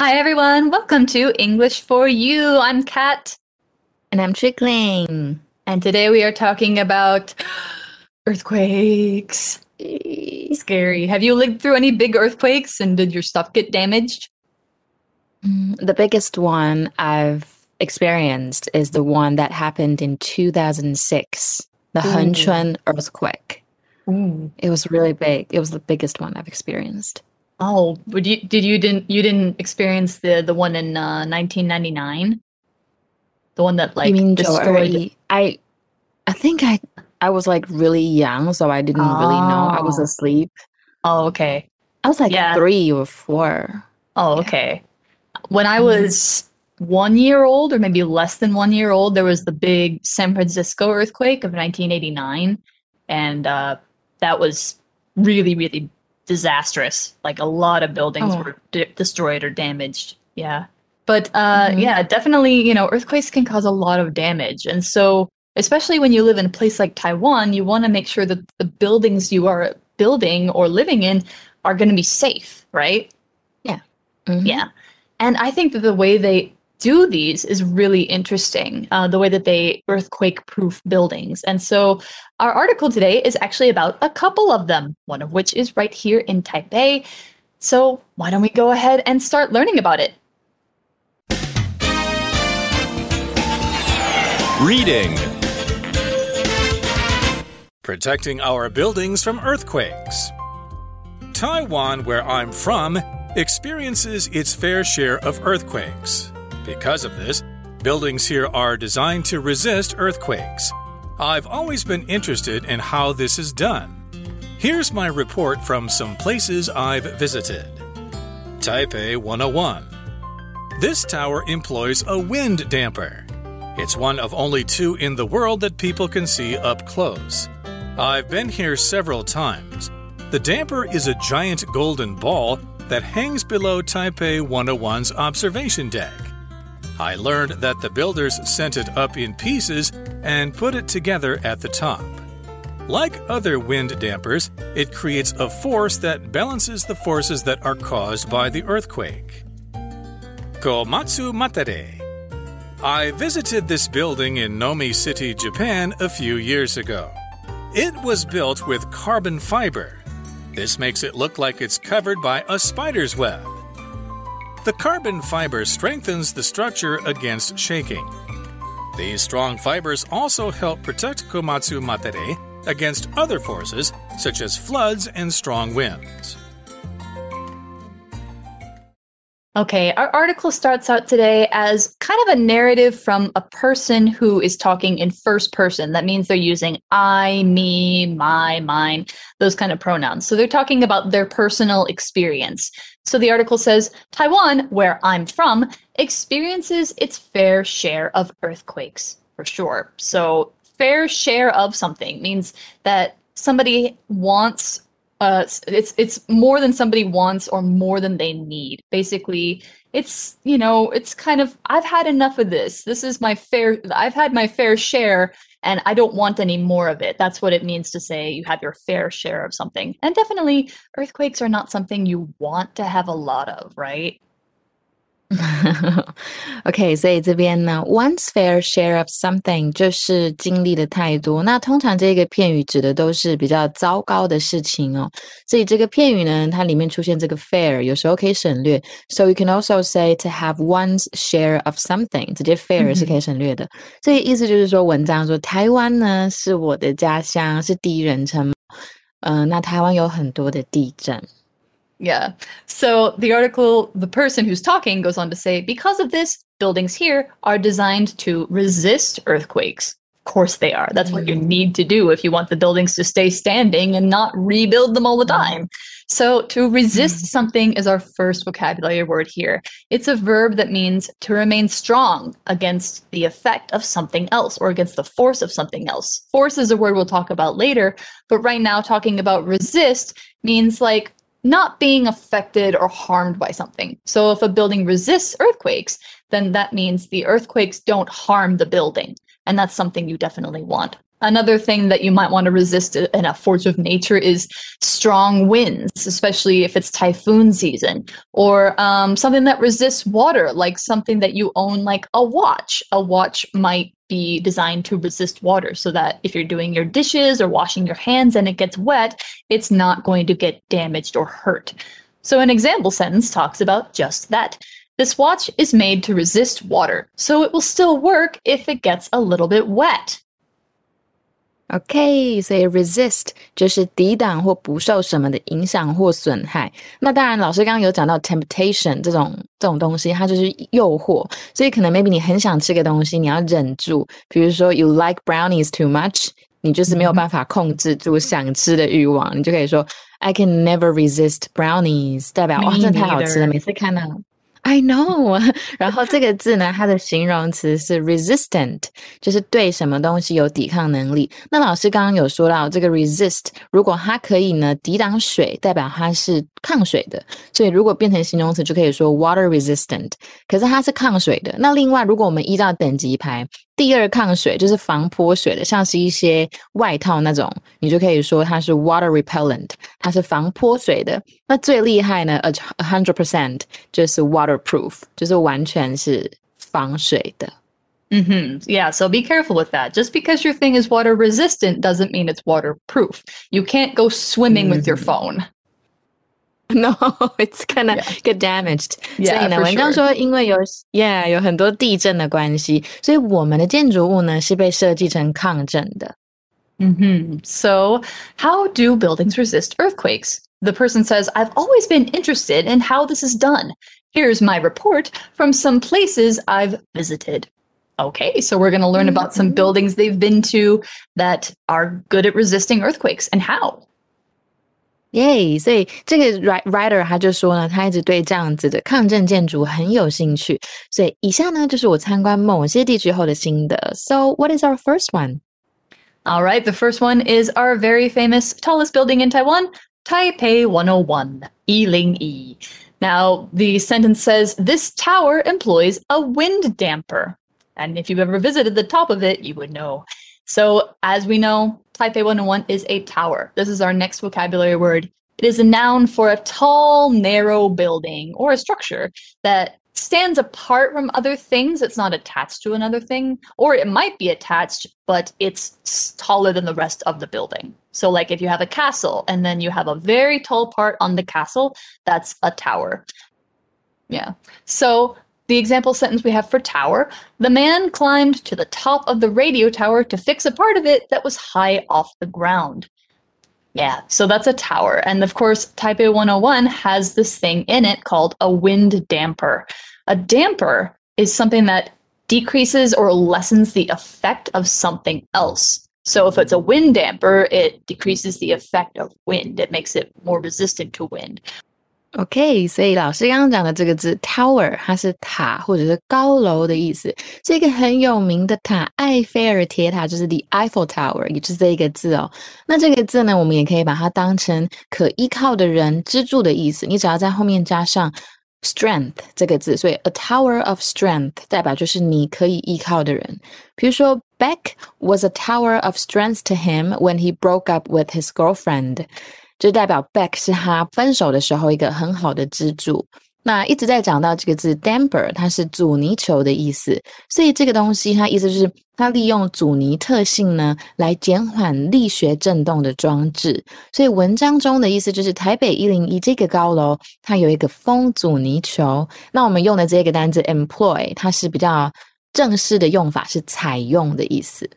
Hi, everyone. Welcome to English for You. I'm Kat. And I'm Trickling. And today we are talking about earthquakes. Scary. Have you lived through any big earthquakes and did your stuff get damaged? Mm, the biggest one I've experienced is the one that happened in 2006, the Ooh. Hengchun earthquake. Ooh. It was really big. It was the biggest one I've experienced. Oh, but you did you didn't you didn't experience the the one in uh, 1999? The one that like you mean destroyed Jory? I I think I I was like really young, so I didn't really know. I was Oh. asleep. Oh, okay. I was like Yeah. three or four. Oh, Yeah. okay. When I Mhm. was one year old, or maybe less than one year old, there was the big San Francisco earthquake of 1989. And uh, that was really, really disastrous. Like a lot of buildings Oh. were de- destroyed or damaged. Yeah. But uh, Mhm. yeah, definitely, you know, earthquakes can cause a lot of damage. And so, especially when you live in a place like Taiwan, you want to make sure that the buildings you are building or living in are going to be safe, right? Mhm. Yeah. And I think that the way they do these is really interesting, uh, the way that they earthquake proof buildings. And so our article today is actually about a couple of them, one of which is right here in Taipei. So why don't we go ahead and start learning about it? Reading Protecting our buildings from earthquakes. Taiwan, where I'm from, experiences its fair share of earthquakes. Because of this, buildings here are designed to resist earthquakes. I've always been interested in how this is done. Here's my report from some places I've visited Taipei 101. This tower employs a wind damper. It's one of only two in the world that people can see up close. I've been here several times. The damper is a giant golden ball that hangs below Taipei 101's observation deck. I learned that the builders sent it up in pieces and put it together at the top. Like other wind dampers, it creates a force that balances the forces that are caused by the earthquake. Komatsu Matere. I visited this building in Nomi City, Japan a few years ago. It was built with carbon fiber. This makes it look like it's covered by a spider's web. The carbon fiber strengthens the structure against shaking. These strong fibers also help protect Komatsu Matere against other forces such as floods and strong winds. Okay, our article starts out today as kind of a narrative from a person who is talking in first person. That means they're using I, me, my, mine, those kind of pronouns. So they're talking about their personal experience. So the article says Taiwan, where I'm from, experiences its fair share of earthquakes, for sure. So fair share of something means that somebody wants uh it's it's more than somebody wants or more than they need. Basically it's you know it's kind of i've had enough of this. This is my fair i've had my fair share and i don't want any more of it. That's what it means to say you have your fair share of something. And definitely earthquakes are not something you want to have a lot of right OK，所以这边呢，one's fair share of something 就是经历的太多。那通常这个片语指的都是比较糟糕的事情哦。所以这个片语呢，它里面出现这个 fair，有时候可以省略。So you can also say to have one's share of something，直接 fair 是可以省略的。所以意思就是说，文章说台湾呢是我的家乡，是第一人称。嗯、那台湾有很多的地震。Yeah. So the article, the person who's talking goes on to say, because of this, buildings here are designed to resist earthquakes. Of course they are. That's what you mm. need to do if you want the buildings to stay standing and not rebuild them all the mm. time. So to resist mm. something is our first vocabulary word here. It's a verb that means to remain strong against the effect of something else or against the force of something else. Force is a word we'll talk about later, but right now talking about resist means like not being affected or harmed by something. So if a building resists earthquakes, then that means the earthquakes don't harm the building. And that's something you definitely want. Another thing that you might want to resist in a force of nature is strong winds, especially if it's typhoon season, or um, something that resists water, like something that you own, like a watch. A watch might be designed to resist water so that if you're doing your dishes or washing your hands and it gets wet, it's not going to get damaged or hurt. So, an example sentence talks about just that. This watch is made to resist water, so it will still work if it gets a little bit wet. OK，所以 resist 就是抵挡或不受什么的影响或损害。那当然，老师刚刚有讲到 temptation 这种这种东西，它就是诱惑。所以可能 maybe 你很想吃个东西，你要忍住。比如说 you like brownies too much，你就是没有办法控制住想吃的欲望，你就可以说 I can never resist brownies，代表哇，真的太好吃了，每次看到。I know，然后这个字呢，它的形容词是 resistant，就是对什么东西有抵抗能力。那老师刚刚有说到，这个 resist 如果它可以呢抵挡水，代表它是抗水的。所以如果变成形容词，就可以说 water resistant。可是它是抗水的。那另外，如果我们依照等级排。第二抗水就是防泼水的，像是一些外套那种，你就可以说它是 water repellent，它是防泼水的。那最厉害呢，a hundred percent 就是 waterproof，就是完全是防水的。Mm hmm. Yeah, so be careful with that. Just because your thing is water resistant doesn't mean it's waterproof. You can't go swimming with your phone. No, it's gonna get damaged. Yeah, 所以呢，文章说，因为有 yeah 有很多地震的关系，所以我们的建筑物呢是被设计成抗震的。Mm-hmm. So, how do buildings resist earthquakes? The person says, I've always been interested in how this is done. Here's my report from some places I've visited. Okay, so we're going to learn about some mm-hmm. buildings they've been to that are good at resisting earthquakes and how. 耶！所以这个 writer 他就说呢，他一直对这样子的抗震建筑很有兴趣。所以以下呢就是我参观某些地区后的心得。So what is our first one? All right, the first one is our very famous tallest building in Taiwan, Taipei 101, Yi. Now, the sentence says this tower employs a wind damper. And if you've ever visited the top of it, you would know. So, as we know, Taipei 101 is a tower. This is our next vocabulary word. It is a noun for a tall, narrow building or a structure that stands apart from other things. It's not attached to another thing, or it might be attached, but it's taller than the rest of the building. So, like if you have a castle and then you have a very tall part on the castle, that's a tower. Yeah. So, the example sentence we have for tower the man climbed to the top of the radio tower to fix a part of it that was high off the ground. Yeah, so that's a tower. And of course, Taipei 101 has this thing in it called a wind damper. A damper is something that decreases or lessens the effect of something else. So if it's a wind damper, it decreases the effect of wind. It makes it more resistant to wind. OK，所以老师刚刚讲的这个字 tower，它是塔或者是高楼的意思。是一个很有名的塔，埃菲尔铁塔，就是 the Eiffel Tower，也就是这一个字哦。那这个字呢，我们也可以把它当成可依靠的人、支柱的意思。你只要在后面加上 strength 这个字，所以 a tower of strength 代表就是你可以依靠的人。比如说，Beck was a tower of strength to him when he broke up with his girlfriend。就代表 Beck 是他分手的时候一个很好的支柱。那一直在讲到这个字 damper，它是阻尼球的意思，所以这个东西它意思就是它利用阻尼特性呢来减缓力学振动的装置。所以文章中的意思就是台北一零一这个高楼它有一个风阻尼球。那我们用的这个单字 employ，它是比较正式的用法，是采用的意思。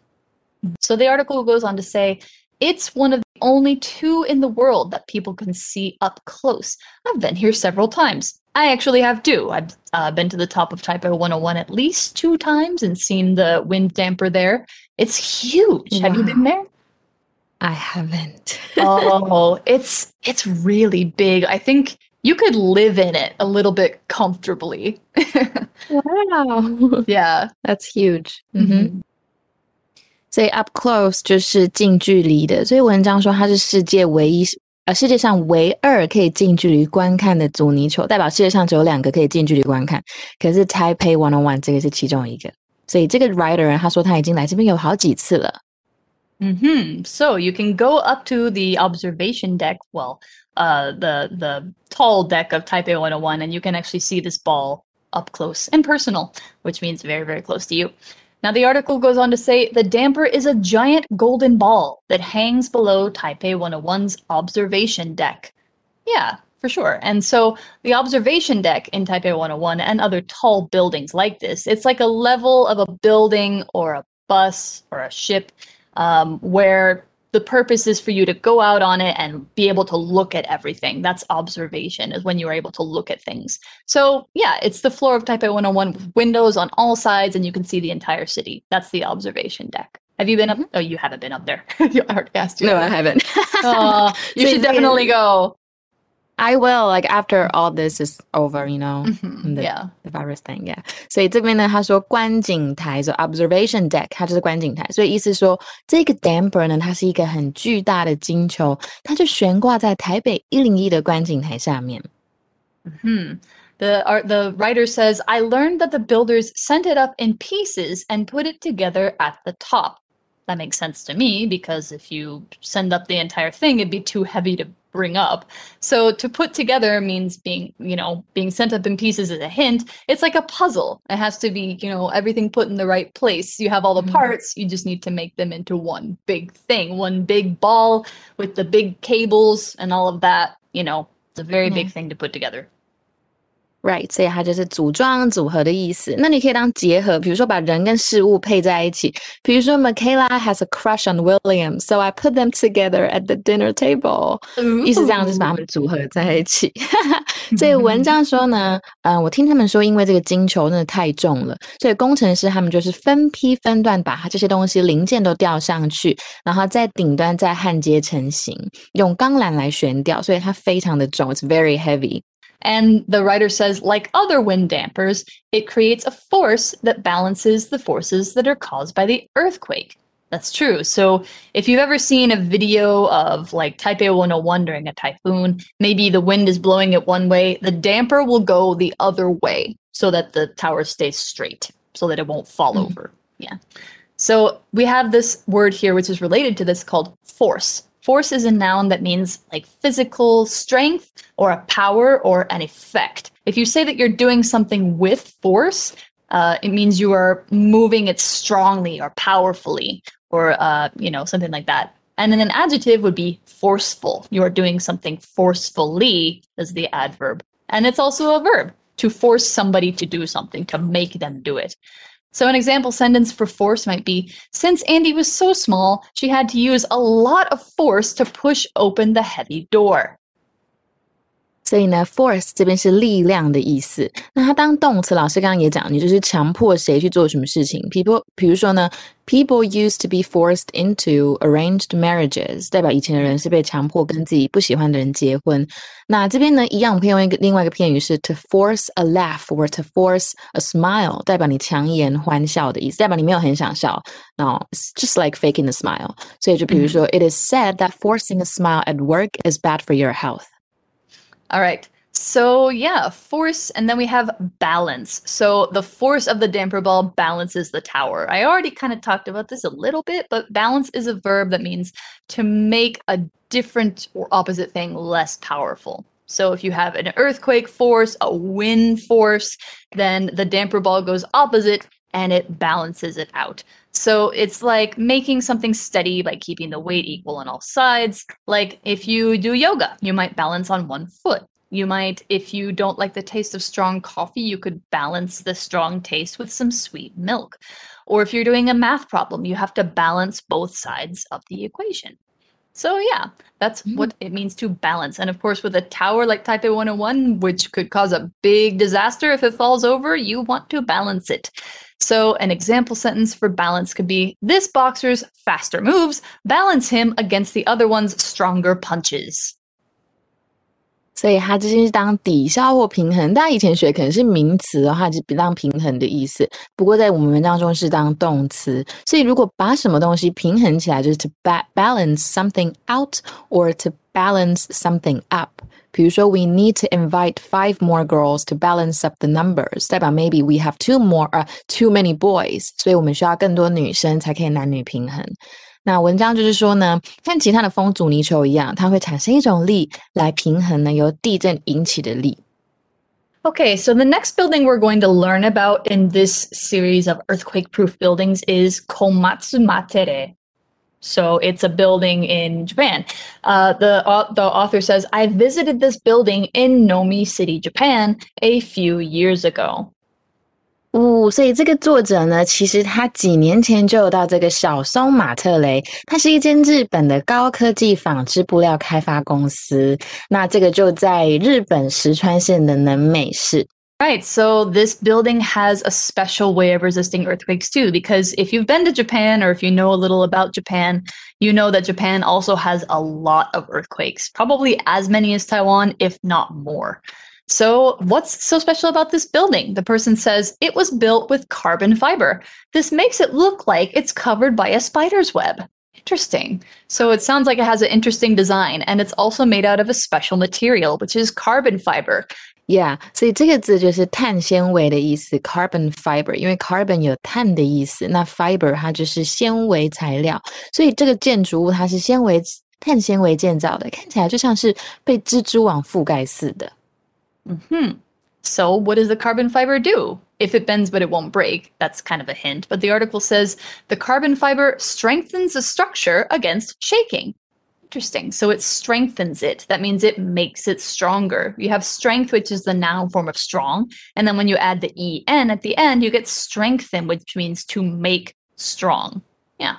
So the article goes on to say. It's one of only two in the world that people can see up close. I've been here several times. I actually have too. I've uh, been to the top of Taipei 101 at least two times and seen the wind damper there. It's huge. Wow. Have you been there? I haven't. oh, it's it's really big. I think you could live in it a little bit comfortably. wow. Yeah. That's huge. Mm-hmm. mm-hmm. 所以 up close 就是近距离的，所以文章说它是世界唯一，呃，世界上唯二可以近距离观看的阻尼球，代表世界上只有两个可以近距离观看。可是 Taipei One on One 这个是其中一个，所以这个 writer 他说他已经来这边有好几次了。 hmm So you can go up to the observation deck, well, uh, the the tall deck of Taipei 101, and you can actually see this ball up close and personal, which means very, very close to you. Now, the article goes on to say the damper is a giant golden ball that hangs below Taipei 101's observation deck. Yeah, for sure. And so the observation deck in Taipei 101 and other tall buildings like this, it's like a level of a building or a bus or a ship um, where the purpose is for you to go out on it and be able to look at everything. That's observation, is when you are able to look at things. So, yeah, it's the floor of Taipei 101 with windows on all sides, and you can see the entire city. That's the observation deck. Have you been up? Mm-hmm. Oh, you haven't been up there. I already asked you. No, I haven't. uh, you should definitely go. I will like after all this is over, you know, mm-hmm, the, yeah, the virus thing, yeah. 所以这边呢，他说观景台，so observation deck，它就是观景台，所以意思说这个 damper 呢，它是一个很巨大的金球，它就悬挂在台北一零一的观景台下面。Hmm. The art, the writer says, I learned that the builders sent it up in pieces and put it together at the top. That makes sense to me because if you send up the entire thing, it'd be too heavy to bring up. So to put together means being, you know, being sent up in pieces as a hint. It's like a puzzle. It has to be, you know, everything put in the right place. You have all the mm-hmm. parts, you just need to make them into one big thing, one big ball with the big cables and all of that, you know. It's a very big thing to put together. Right，所以它就是组装组合的意思。那你可以当结合，比如说把人跟事物配在一起。比如说，Michaela has a crush on William, so I put them together at the dinner table。意思这样就是把他们组合在一起。所以文章说呢，嗯，我听他们说，因为这个金球真的太重了，所以工程师他们就是分批分段把它这些东西零件都吊上去，然后在顶端再焊接成型，用钢缆来悬吊，所以它非常的重，it's very heavy。And the writer says, like other wind dampers, it creates a force that balances the forces that are caused by the earthquake. That's true. So if you've ever seen a video of like Taipei 101 during a typhoon, maybe the wind is blowing it one way, the damper will go the other way so that the tower stays straight, so that it won't fall mm. over. Yeah. So we have this word here, which is related to this called force. Force is a noun that means like physical strength or a power or an effect. If you say that you're doing something with force, uh, it means you are moving it strongly or powerfully or, uh, you know, something like that. And then an adjective would be forceful. You are doing something forcefully as the adverb. And it's also a verb to force somebody to do something, to make them do it. So, an example sentence for force might be Since Andy was so small, she had to use a lot of force to push open the heavy door. 所以呢，force 这边是力量的意思。那它当动词，老师刚刚也讲，你就是强迫谁去做什么事情。People，比如说呢 ，people used to be forced into arranged marriages，代表以前的人是被强迫跟自己不喜欢的人结婚。那这边呢，一样可以用一个另外一个片语是 to force a laugh or to force a smile，代表你强颜欢笑的意思，代表你没有很想笑。No, it's just like faking a smile。所以就比如说、嗯、，It is said that forcing a smile at work is bad for your health。all right. So, yeah, force, and then we have balance. So, the force of the damper ball balances the tower. I already kind of talked about this a little bit, but balance is a verb that means to make a different or opposite thing less powerful. So, if you have an earthquake force, a wind force, then the damper ball goes opposite and it balances it out. So it's like making something steady by keeping the weight equal on all sides. Like if you do yoga, you might balance on one foot. You might, if you don't like the taste of strong coffee, you could balance the strong taste with some sweet milk. Or if you're doing a math problem, you have to balance both sides of the equation. So yeah, that's mm. what it means to balance. And of course, with a tower like Taipei 101, which could cause a big disaster if it falls over, you want to balance it. So, an example sentence for balance could be This boxer's faster moves balance him against the other one's stronger punches. 所以它这些是当抵消或平衡。大家以前学可能是名词的话，就当平衡的意思。不过在我们文章中是当动词。所以如果把什么东西平衡起来，就是 to balance something out or to balance something up。比如说，we need to invite five more girls to balance up the numbers，代表 maybe we have two more 呃、uh, too many boys，所以我们需要更多女生才可以男女平衡。那文章就是说呢，跟其他的风阻尼球一样，它会产生一种力来平衡呢由地震引起的力。Okay, so the next building we're going to learn about in this series of earthquake proof buildings is Komatsu Matere. So it's a building in Japan. Uh, the, uh, the author says, I visited this building in Nomi City, Japan, a few years ago. 哦，所以这个作者呢，其实他几年前就有到这个小松马特雷，它是一间日本的高科技纺织布料开发公司。那这个就在日本石川县的能美市。Right. So this building has a special way of resisting earthquakes too, because if you've been to Japan or if you know a little about Japan, you know that Japan also has a lot of earthquakes, probably as many as Taiwan, if not more. So, what's so special about this building? The person says it was built with carbon fiber. This makes it look like it's covered by a spider's web. Interesting. So, it sounds like it has an interesting design, and it's also made out of a special material, which is carbon fiber. Yeah，所以这个字就是碳纤维的意思，carbon fiber。因为 carbon 有碳的意思，那 fiber 它就是纤维材料，所以这个建筑物它是纤维碳纤维建造的，看起来就像是被蜘蛛网覆盖似的。 Hmm. So, what does the carbon fiber do? If it bends but it won't break, that's kind of a hint. But the article says the carbon fiber strengthens the structure against shaking. Interesting. So it strengthens it. That means it makes it stronger. You have strength, which is the noun form of strong. And then when you add the en at the end, you get strengthen, which means to make strong. Yeah.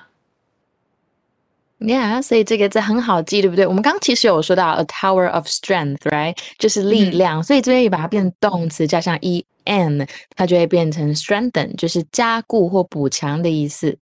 Yeah，所以这个字很好记，对不对？我们刚刚其实有说到 a tower of strength，right？就是力量，所以这边也把它变成动词，加上 e n，它就会变成 strengthen，就是加固或补强的意思。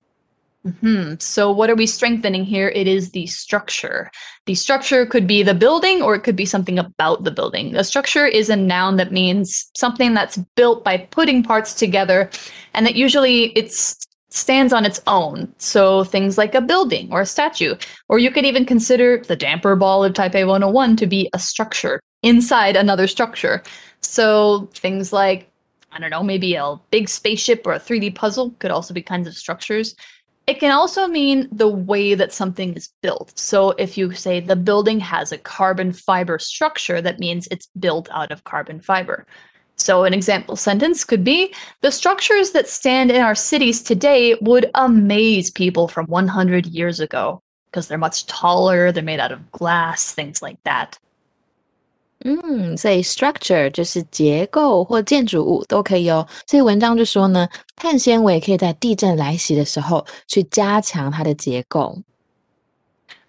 Hmm. So, what are we strengthening here? It is the structure. The structure could be the building or it could be something about the building. A structure is a noun that means something that's built by putting parts together and that usually it's stands on its own. So things like a building or a statue, or you could even consider the damper ball of Taipei 101 to be a structure inside another structure. So things like, I don't know, maybe a big spaceship or a 3D puzzle could also be kinds of structures. It can also mean the way that something is built. So if you say the building has a carbon fiber structure, that means it's built out of carbon fiber. So, an example sentence could be The structures that stand in our cities today would amaze people from 100 years ago because they're much taller, they're made out of glass, things like that. 嗯，所以 structure 就是结构或建筑物都可以哦。所以文章就说呢，碳纤维可以在地震来袭的时候去加强它的结构。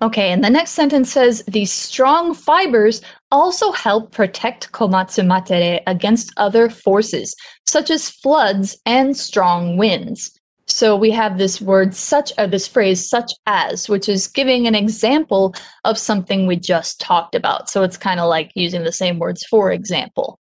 Okay, and the next sentence says these strong fibers also help protect Komatsu Matere against other forces, such as floods and strong winds. So we have this word such uh, this phrase such as, which is giving an example of something we just talked about. So it's kind of like using the same words for example.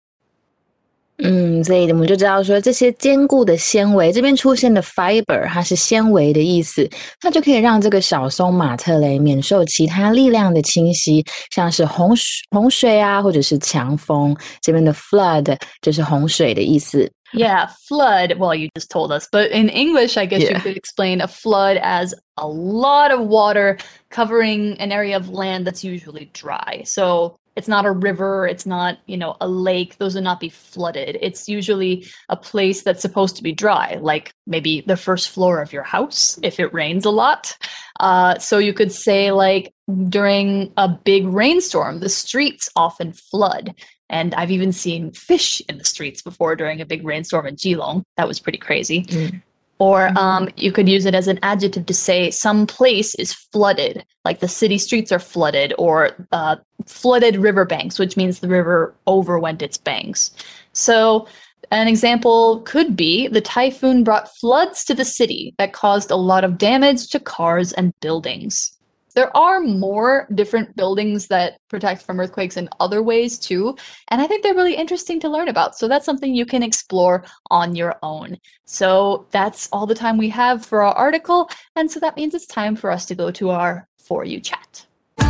嗯，所以我们就知道说，这些坚固的纤维，这边出现的 fiber，它是纤维的意思，它就可以让这个小松马特雷免受其他力量的侵袭，像是洪水、洪水啊，或者是强风。这边的 flood 就是洪水的意思。Yeah, flood. Well, you just told us, but in English, I guess yeah. you could explain a flood as a lot of water covering an area of land that's usually dry. So it's not a river it's not you know a lake those would not be flooded. It's usually a place that's supposed to be dry like maybe the first floor of your house if it rains a lot. Uh, so you could say like during a big rainstorm the streets often flood. And i've even seen fish in the streets before during a big rainstorm in Keelung. That was pretty crazy. Mm. Or mm-hmm. um, you could use it as an adjective to say some place is flooded, like the city streets are flooded, or uh, flooded riverbanks, which means the river overwent its banks. So an example could be the typhoon brought floods to the city that caused a lot of damage to cars and buildings. There are more different buildings that protect from earthquakes in other ways too. And I think they're really interesting to learn about. So that's something you can explore on your own. So that's all the time we have for our article. And so that means it's time for us to go to our For You chat. For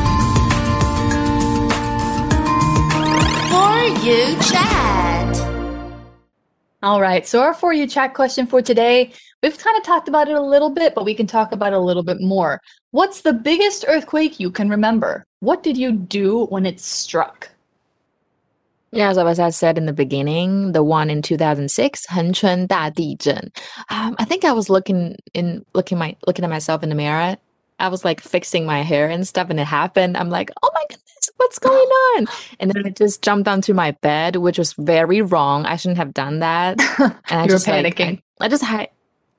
You chat. All right. So, our for you chat question for today we've kind of talked about it a little bit, but we can talk about it a little bit more. What's the biggest earthquake you can remember? What did you do when it struck? Yeah, so as I said in the beginning, the one in 2006, Hengchun Da Um, I think I was looking in looking my looking at myself in the mirror I was like fixing my hair and stuff, and it happened. I'm like, oh my goodness, what's going on? And then I just jumped onto my bed, which was very wrong. I shouldn't have done that. And I were panicking. Like, I, I, just hid.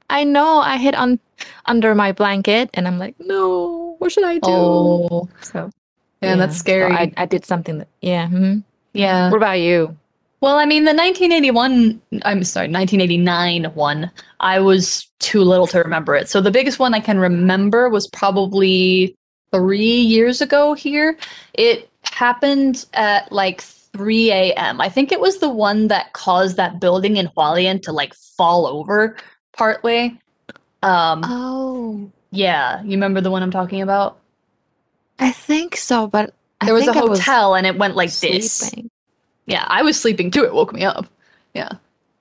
I know I hid on under my blanket, and I'm like, no, what should I do? Oh, so yeah, yeah. that's scary. So I, I did something that, yeah. Mm-hmm. Yeah. What about you? Well, I mean, the 1981, I'm sorry, 1989 one, I was too little to remember it. So the biggest one I can remember was probably three years ago here. It happened at like 3 a.m. I think it was the one that caused that building in Hualien to like fall over partway. Um, oh. Yeah. You remember the one I'm talking about? I think so, but there was a hotel was and it went like sleeping. this. Yeah, I was sleeping too. It woke me up. Yeah.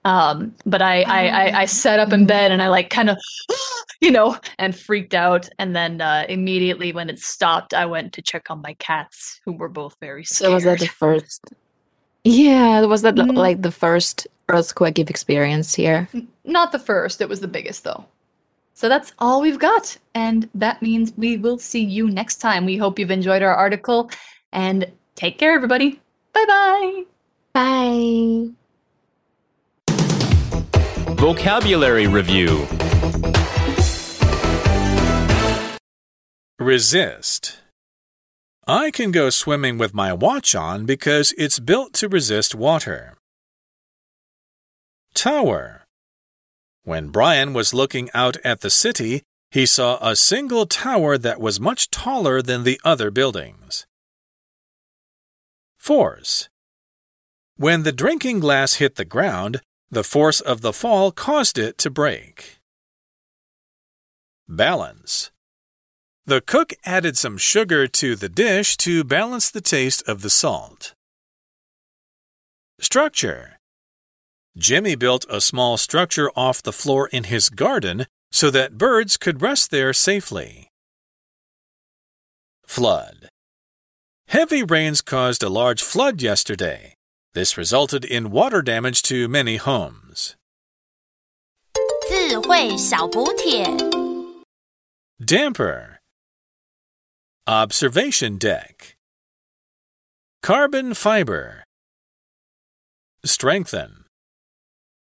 Um, but I, I, I, I sat up in bed and I like kind of, you know, and freaked out. And then uh, immediately when it stopped, I went to check on my cats, who were both very scared. So was that the first? Yeah, was that mm. like the first earthquake you've experienced here? Not the first. It was the biggest though. So that's all we've got. And that means we will see you next time. We hope you've enjoyed our article and take care, everybody. Bye-bye. Bye. Vocabulary Review Resist. I can go swimming with my watch on because it's built to resist water. Tower. When Brian was looking out at the city, he saw a single tower that was much taller than the other buildings. Force. When the drinking glass hit the ground, the force of the fall caused it to break. Balance. The cook added some sugar to the dish to balance the taste of the salt. Structure. Jimmy built a small structure off the floor in his garden so that birds could rest there safely. Flood. Heavy rains caused a large flood yesterday. This resulted in water damage to many homes. Damper. Observation deck. Carbon fiber. Strengthen